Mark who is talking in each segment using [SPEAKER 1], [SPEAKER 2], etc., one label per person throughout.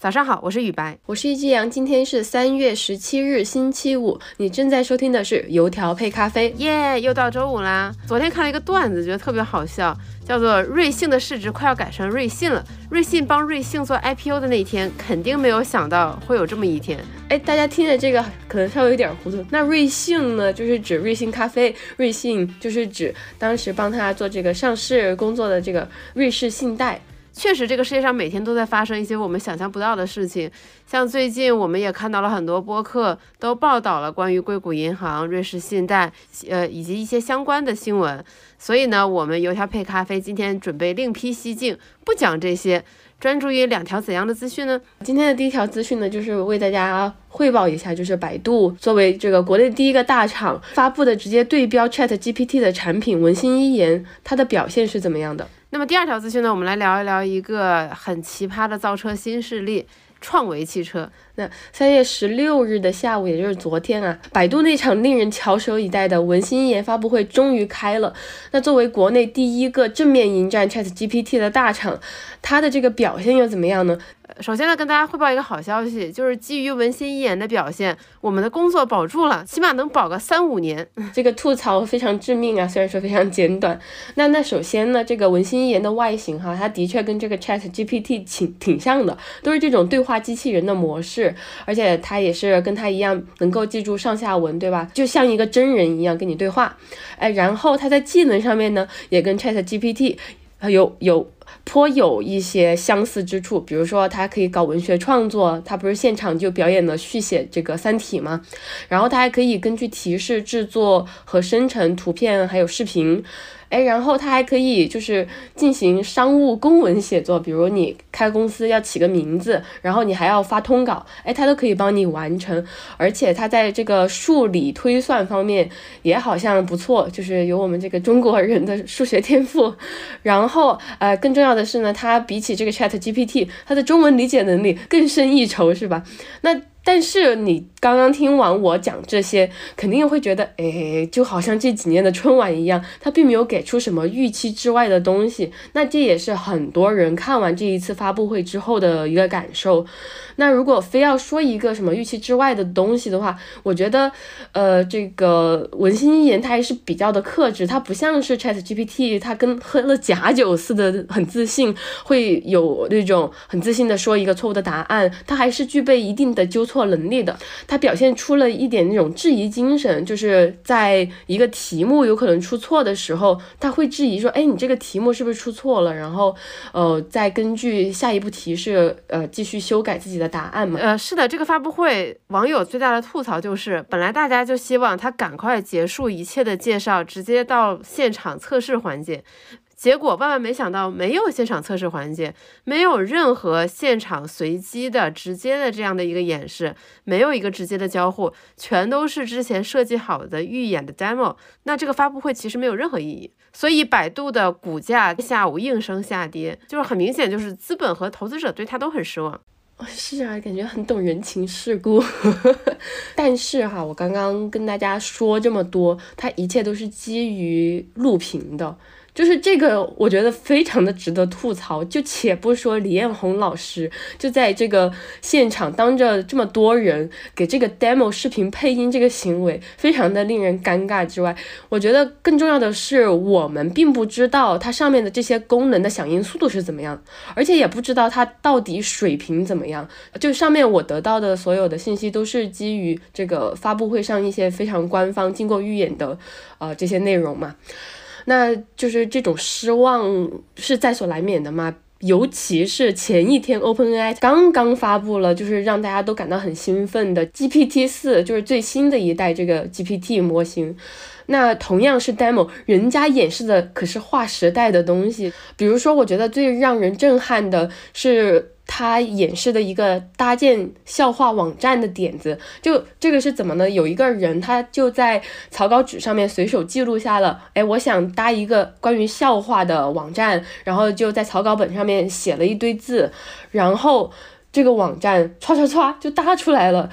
[SPEAKER 1] 早上好，我是雨白，
[SPEAKER 2] 我是一只羊。今天是三月十七日，星期五。你正在收听的是油条配咖啡，
[SPEAKER 1] 耶，又到周五啦。昨天看了一个段子，觉得特别好笑，叫做瑞幸的市值快要赶上瑞信了。瑞信帮瑞幸做 IPO 的那天，肯定没有想到会有这么一天。
[SPEAKER 2] 哎，大家听着这个可能稍微有点糊涂。那瑞幸呢，就是指瑞幸咖啡，瑞信就是指当时帮他做这个上市工作的这个瑞士信贷。
[SPEAKER 1] 确实，这个世界上每天都在发生一些我们想象不到的事情。像最近，我们也看到了很多播客都报道了关于硅谷银行、瑞士信贷，呃，以及一些相关的新闻。所以呢，我们油条配咖啡今天准备另辟蹊径，不讲这些，专注于两条怎样的资讯呢？
[SPEAKER 2] 今天的第一条资讯呢，就是为大家汇报一下，就是百度作为这个国内第一个大厂发布的直接对标 Chat GPT 的产品文心一言，它的表现是怎么样的？
[SPEAKER 1] 那么第二条资讯呢，我们来聊一聊一个很奇葩的造车新势力——创维汽车。
[SPEAKER 2] 那三月十六日的下午，也就是昨天啊，百度那场令人翘首以待的文心一言发布会终于开了。那作为国内第一个正面迎战 Chat GPT 的大厂，它的这个表现又怎么样呢？
[SPEAKER 1] 首先呢，跟大家汇报一个好消息，就是基于文心一言的表现，我们的工作保住了，起码能保个三五年。
[SPEAKER 2] 这个吐槽非常致命啊，虽然说非常简短。那那首先呢，这个文心一言的外形哈，它的确跟这个 Chat GPT 挺挺像的，都是这种对话机器人的模式，而且它也是跟它一样能够记住上下文，对吧？就像一个真人一样跟你对话。哎，然后它在技能上面呢，也跟 Chat GPT 有有。颇有一些相似之处，比如说他可以搞文学创作，他不是现场就表演了续写这个《三体》吗？然后他还可以根据提示制作和生成图片，还有视频。哎，然后它还可以就是进行商务公文写作，比如你开公司要起个名字，然后你还要发通稿，哎，它都可以帮你完成。而且它在这个数理推算方面也好像不错，就是有我们这个中国人的数学天赋。然后呃，更重要的是呢，它比起这个 Chat GPT，它的中文理解能力更胜一筹，是吧？那。但是你刚刚听完我讲这些，肯定会觉得，哎，就好像这几年的春晚一样，它并没有给出什么预期之外的东西。那这也是很多人看完这一次发布会之后的一个感受。那如果非要说一个什么预期之外的东西的话，我觉得，呃，这个文心一言它还是比较的克制，它不像是 Chat GPT，它跟喝了假酒似的，很自信，会有那种很自信的说一个错误的答案，它还是具备一定的纠错能力的。他表现出了一点那种质疑精神，就是在一个题目有可能出错的时候，他会质疑说，哎，你这个题目是不是出错了？然后，呃，再根据下一步提示，呃，继续修改自己的。答案嘛，
[SPEAKER 1] 呃，是的，这个发布会网友最大的吐槽就是，本来大家就希望他赶快结束一切的介绍，直接到现场测试环节，结果万万没想到没有现场测试环节，没有任何现场随机的直接的这样的一个演示，没有一个直接的交互，全都是之前设计好的预演的 demo，那这个发布会其实没有任何意义，所以百度的股价下午应声下跌，就是很明显就是资本和投资者对它都很失望。
[SPEAKER 2] 是啊，感觉很懂人情世故。但是哈，我刚刚跟大家说这么多，它一切都是基于录屏的。就是这个，我觉得非常的值得吐槽。就且不说李彦宏老师就在这个现场当着这么多人给这个 demo 视频配音这个行为，非常的令人尴尬之外，我觉得更重要的是，我们并不知道它上面的这些功能的响应速度是怎么样，而且也不知道它到底水平怎么样。就上面我得到的所有的信息都是基于这个发布会上一些非常官方、经过预演的呃这些内容嘛。那就是这种失望是在所难免的嘛，尤其是前一天 OpenAI 刚刚发布了，就是让大家都感到很兴奋的 GPT 四，就是最新的一代这个 GPT 模型。那同样是 demo，人家演示的可是划时代的东西，比如说，我觉得最让人震撼的是。他演示的一个搭建笑话网站的点子，就这个是怎么呢？有一个人他就在草稿纸上面随手记录下了，哎，我想搭一个关于笑话的网站，然后就在草稿本上面写了一堆字，然后这个网站唰唰唰就搭出来了。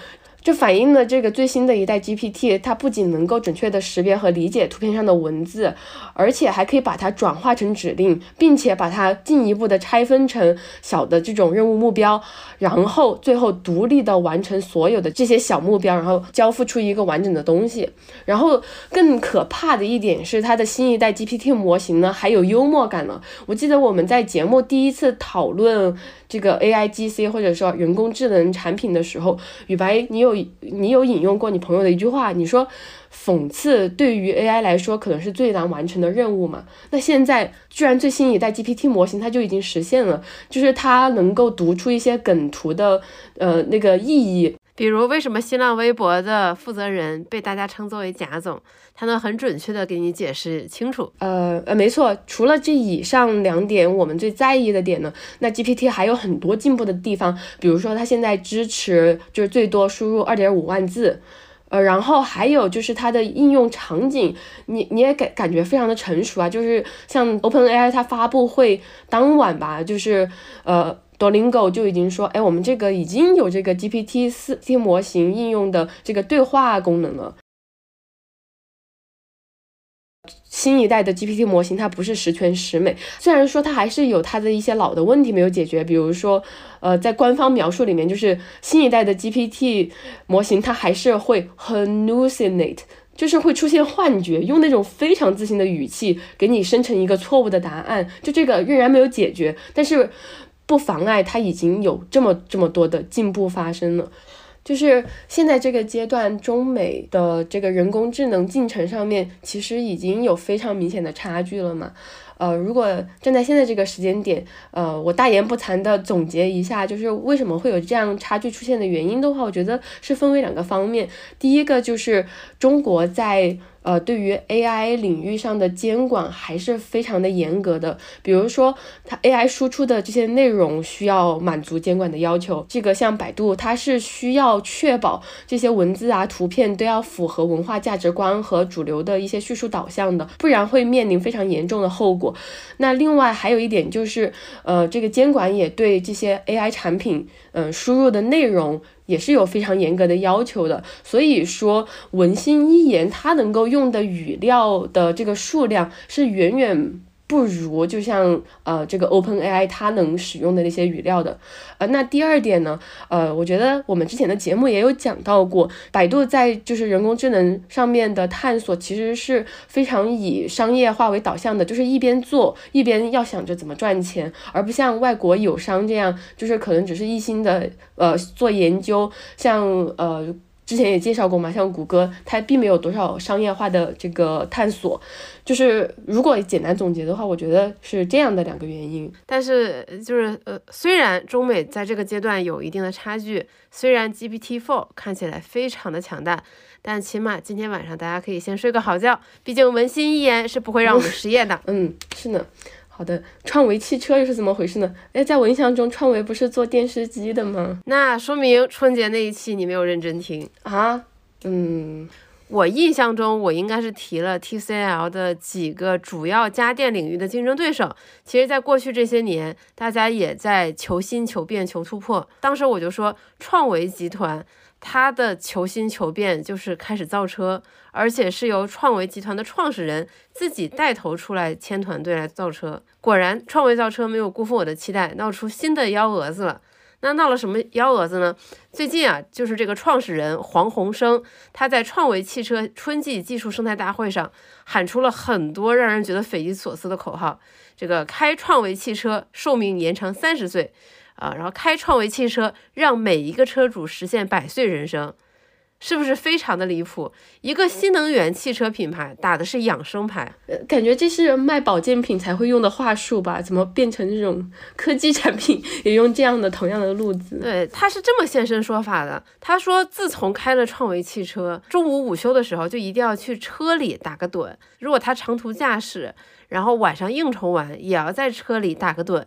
[SPEAKER 2] 这反映了这个最新的一代 GPT，它不仅能够准确的识别和理解图片上的文字，而且还可以把它转化成指令，并且把它进一步的拆分成小的这种任务目标，然后最后独立的完成所有的这些小目标，然后交付出一个完整的东西。然后更可怕的一点是，它的新一代 GPT 模型呢还有幽默感了。我记得我们在节目第一次讨论。这个 A I G C 或者说人工智能产品的时候，宇白，你有你有引用过你朋友的一句话，你说讽刺对于 A I 来说可能是最难完成的任务嘛？那现在居然最新一代 G P T 模型它就已经实现了，就是它能够读出一些梗图的呃那个意义。
[SPEAKER 1] 比如，为什么新浪微博的负责人被大家称作为贾总？他能很准确的给你解释清楚。
[SPEAKER 2] 呃呃，没错，除了这以上两点我们最在意的点呢，那 GPT 还有很多进步的地方。比如说，它现在支持就是最多输入二点五万字，呃，然后还有就是它的应用场景，你你也感感觉非常的成熟啊。就是像 OpenAI 它发布会当晚吧，就是呃。Dolingo 就已经说，哎，我们这个已经有这个 GPT 四 T 模型应用的这个对话功能了。新一代的 GPT 模型它不是十全十美，虽然说它还是有它的一些老的问题没有解决，比如说，呃，在官方描述里面，就是新一代的 GPT 模型它还是会 hallucinate，就是会出现幻觉，用那种非常自信的语气给你生成一个错误的答案，就这个仍然没有解决，但是。不妨碍它已经有这么这么多的进步发生了，就是现在这个阶段，中美的这个人工智能进程上面，其实已经有非常明显的差距了嘛。呃，如果站在现在这个时间点，呃，我大言不惭的总结一下，就是为什么会有这样差距出现的原因的话，我觉得是分为两个方面。第一个就是中国在。呃，对于 AI 领域上的监管还是非常的严格的。比如说，它 AI 输出的这些内容需要满足监管的要求。这个像百度，它是需要确保这些文字啊、图片都要符合文化价值观和主流的一些叙述导向的，不然会面临非常严重的后果。那另外还有一点就是，呃，这个监管也对这些 AI 产品，嗯，输入的内容。也是有非常严格的要求的，所以说文心一言它能够用的语料的这个数量是远远。不如就像呃这个 Open AI 它能使用的那些语料的，呃那第二点呢，呃我觉得我们之前的节目也有讲到过，百度在就是人工智能上面的探索其实是非常以商业化为导向的，就是一边做一边要想着怎么赚钱，而不像外国友商这样，就是可能只是一心的呃做研究，像呃。之前也介绍过嘛，像谷歌，它并没有多少商业化的这个探索。就是如果简单总结的话，我觉得是这样的两个原因。
[SPEAKER 1] 但是就是呃，虽然中美在这个阶段有一定的差距，虽然 GPT-4 看起来非常的强大，但起码今天晚上大家可以先睡个好觉。毕竟文心一言是不会让我们失业的。
[SPEAKER 2] 嗯，是呢。好的，创维汽车又是怎么回事呢？哎，在我印象中，创维不是做电视机的吗？
[SPEAKER 1] 那说明春节那一期你没有认真听
[SPEAKER 2] 啊。嗯，
[SPEAKER 1] 我印象中我应该是提了 TCL 的几个主要家电领域的竞争对手。其实，在过去这些年，大家也在求新、求变、求突破。当时我就说，创维集团。他的求新求变就是开始造车，而且是由创维集团的创始人自己带头出来牵团队来造车。果然，创维造车没有辜负我的期待，闹出新的幺蛾子了。那闹了什么幺蛾子呢？最近啊，就是这个创始人黄鸿升，他在创维汽车春季技术生态大会上喊出了很多让人觉得匪夷所思的口号。这个开创维汽车，寿命延长三十岁。啊，然后开创维汽车，让每一个车主实现百岁人生，是不是非常的离谱？一个新能源汽车品牌打的是养生牌，
[SPEAKER 2] 呃，感觉这是卖保健品才会用的话术吧？怎么变成这种科技产品也用这样的同样的路子？
[SPEAKER 1] 对，他是这么现身说法的。他说，自从开了创维汽车，中午午休的时候就一定要去车里打个盹。如果他长途驾驶，然后晚上应酬完，也要在车里打个盹。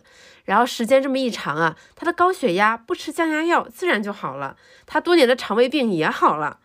[SPEAKER 1] 然后时间这么一长啊，他的高血压不吃降压药自然就好了，他多年的肠胃病也好了，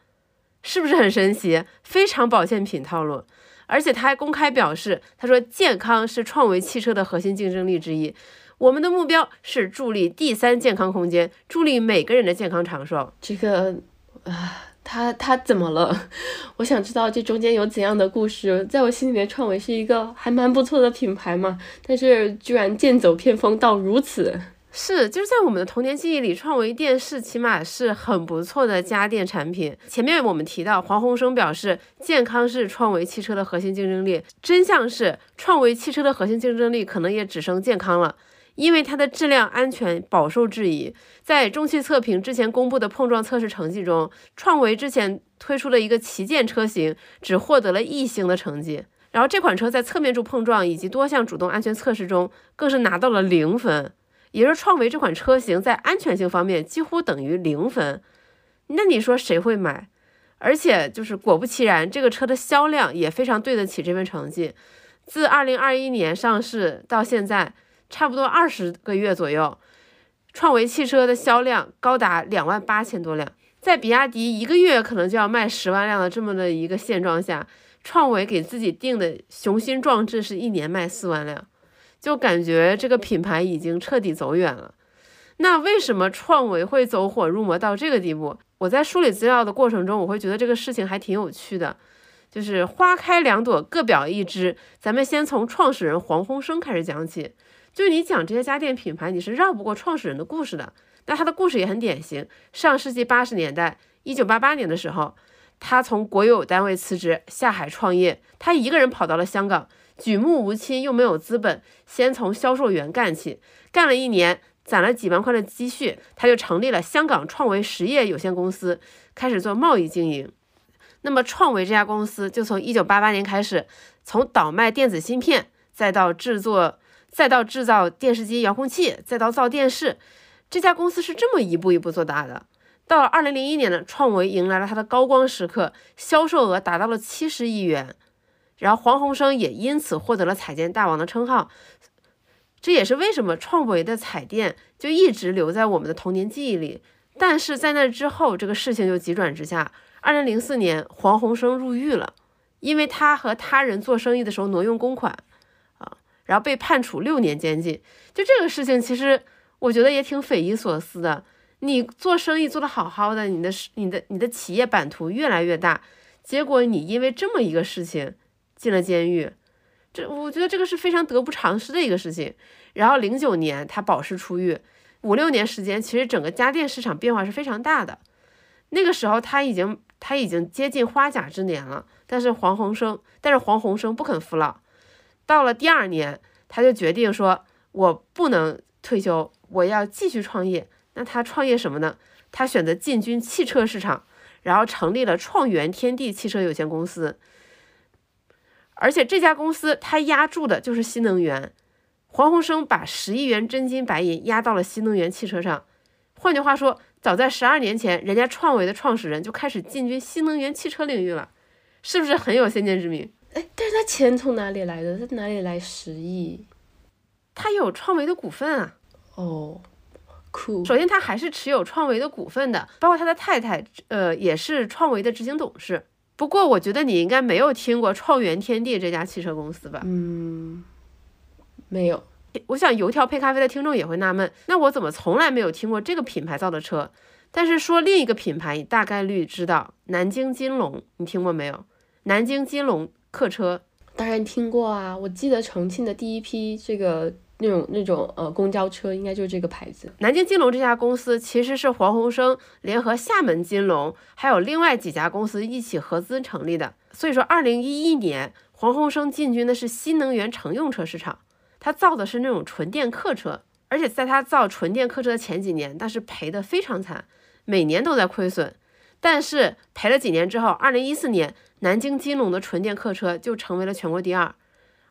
[SPEAKER 1] 是不是很神奇？非常保健品套路，而且他还公开表示，他说健康是创维汽车的核心竞争力之一，我们的目标是助力第三健康空间，助力每个人的健康长寿。
[SPEAKER 2] 这个。啊，他他怎么了？我想知道这中间有怎样的故事。在我心里面，创维是一个还蛮不错的品牌嘛，但是居然剑走偏锋到如此。
[SPEAKER 1] 是，就是在我们的童年记忆里，创维电视起码是很不错的家电产品。前面我们提到，黄鸿升表示，健康是创维汽车的核心竞争力。真相是，创维汽车的核心竞争力可能也只剩健康了，因为它的质量安全饱受质疑。在中汽测评之前公布的碰撞测试成绩中，创维之前推出的一个旗舰车型只获得了一星的成绩，然后这款车在侧面柱碰撞以及多项主动安全测试中更是拿到了零分。也就是创维这款车型在安全性方面几乎等于零分，那你说谁会买？而且就是果不其然，这个车的销量也非常对得起这份成绩。自二零二一年上市到现在，差不多二十个月左右，创维汽车的销量高达两万八千多辆。在比亚迪一个月可能就要卖十万辆的这么的一个现状下，创维给自己定的雄心壮志是一年卖四万辆。就感觉这个品牌已经彻底走远了。那为什么创维会走火入魔到这个地步？我在梳理资料的过程中，我会觉得这个事情还挺有趣的。就是花开两朵，各表一枝。咱们先从创始人黄鸿升开始讲起。就你讲这些家电品牌，你是绕不过创始人的故事的。那他的故事也很典型。上世纪八十年代，一九八八年的时候，他从国有单位辞职下海创业，他一个人跑到了香港。举目无亲又没有资本，先从销售员干起，干了一年，攒了几万块的积蓄，他就成立了香港创维实业有限公司，开始做贸易经营。那么创维这家公司就从一九八八年开始，从倒卖电子芯片，再到制作，再到制造电视机遥控器，再到造电视，这家公司是这么一步一步做大的。到了二零零一年呢，创维迎来了它的高光时刻，销售额达到了七十亿元。然后黄鸿升也因此获得了彩电大王的称号，这也是为什么创维的彩电就一直留在我们的童年记忆里。但是在那之后，这个事情就急转直下。二零零四年，黄鸿升入狱了，因为他和他人做生意的时候挪用公款，然后被判处六年监禁。就这个事情，其实我觉得也挺匪夷所思的。你做生意做得好好的，你的你的你的企业版图越来越大，结果你因为这么一个事情。进了监狱，这我觉得这个是非常得不偿失的一个事情。然后零九年他保释出狱，五六年时间，其实整个家电市场变化是非常大的。那个时候他已经他已经接近花甲之年了，但是黄鸿生，但是黄鸿生不肯服老。到了第二年，他就决定说，我不能退休，我要继续创业。那他创业什么呢？他选择进军汽车市场，然后成立了创元天地汽车有限公司。而且这家公司他压注的就是新能源，黄鸿升把十亿元真金白银压到了新能源汽车上。换句话说，早在十二年前，人家创维的创始人就开始进军新能源汽车领域了，是不是很有先见之明？
[SPEAKER 2] 哎，但是他钱从哪里来的？他哪里来十亿？
[SPEAKER 1] 他有创维的股份啊。
[SPEAKER 2] 哦，酷。
[SPEAKER 1] 首先，他还是持有创维的股份的，包括他的太太，呃，也是创维的执行董事。不过，我觉得你应该没有听过创元天地这家汽车公司吧？
[SPEAKER 2] 嗯，没有。
[SPEAKER 1] 我想油条配咖啡的听众也会纳闷，那我怎么从来没有听过这个品牌造的车？但是说另一个品牌，你大概率知道，南京金龙，你听过没有？南京金龙客车，
[SPEAKER 2] 当然听过啊。我记得重庆的第一批这个。那种那种呃公交车应该就是这个牌子。
[SPEAKER 1] 南京金龙这家公司其实是黄鸿升联合厦门金龙还有另外几家公司一起合资成立的。所以说，二零一一年黄鸿升进军的是新能源乘用车市场，他造的是那种纯电客车，而且在他造纯电客车的前几年，但是赔的非常惨，每年都在亏损。但是赔了几年之后，二零一四年南京金龙的纯电客车就成为了全国第二。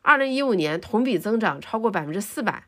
[SPEAKER 1] 二零一五年同比增长超过百分之四百，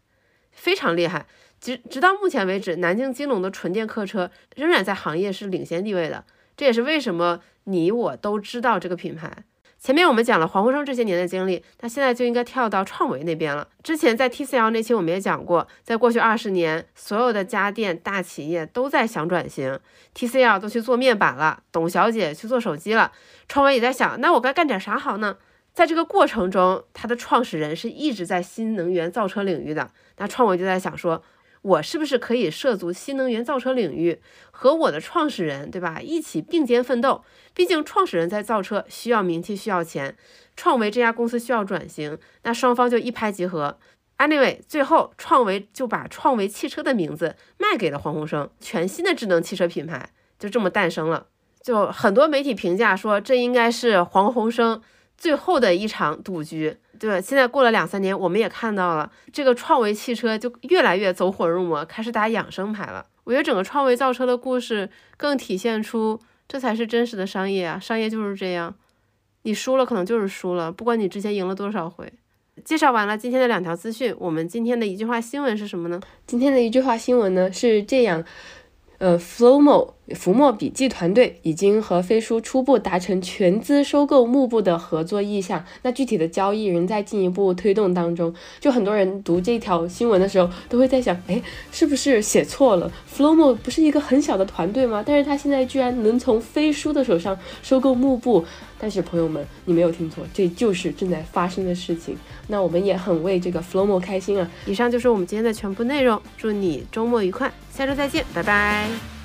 [SPEAKER 1] 非常厉害。直直到目前为止，南京金龙的纯电客车仍然在行业是领先地位的。这也是为什么你我都知道这个品牌。前面我们讲了黄鸿升这些年的经历，那现在就应该跳到创维那边了。之前在 TCL 那期我们也讲过，在过去二十年，所有的家电大企业都在想转型，TCL 都去做面板了，董小姐去做手机了，创维也在想，那我该干点啥好呢？在这个过程中，它的创始人是一直在新能源造车领域的。那创维就在想说，我是不是可以涉足新能源造车领域，和我的创始人，对吧，一起并肩奋斗？毕竟创始人在造车需要名气，需要钱，创维这家公司需要转型，那双方就一拍即合。Anyway，最后创维就把创维汽车的名字卖给了黄鸿升，全新的智能汽车品牌就这么诞生了。就很多媒体评价说，这应该是黄鸿升最后的一场赌局。对，现在过了两三年，我们也看到了这个创维汽车就越来越走火入魔，开始打养生牌了。我觉得整个创维造车的故事更体现出这才是真实的商业啊！商业就是这样，你输了可能就是输了，不管你之前赢了多少回。介绍完了今天的两条资讯，我们今天的一句话新闻是什么呢？
[SPEAKER 2] 今天的一句话新闻呢是这样。呃，Flowmo 浮墨笔记团队已经和飞书初步达成全资收购幕布的合作意向，那具体的交易仍在进一步推动当中。就很多人读这条新闻的时候，都会在想，哎，是不是写错了？Flowmo 不是一个很小的团队吗？但是他现在居然能从飞书的手上收购幕布。但是朋友们，你没有听错，这就是正在发生的事情。那我们也很为这个 FloMo 开心啊！
[SPEAKER 1] 以上就是我们今天的全部内容，祝你周末愉快。下周再见，拜拜。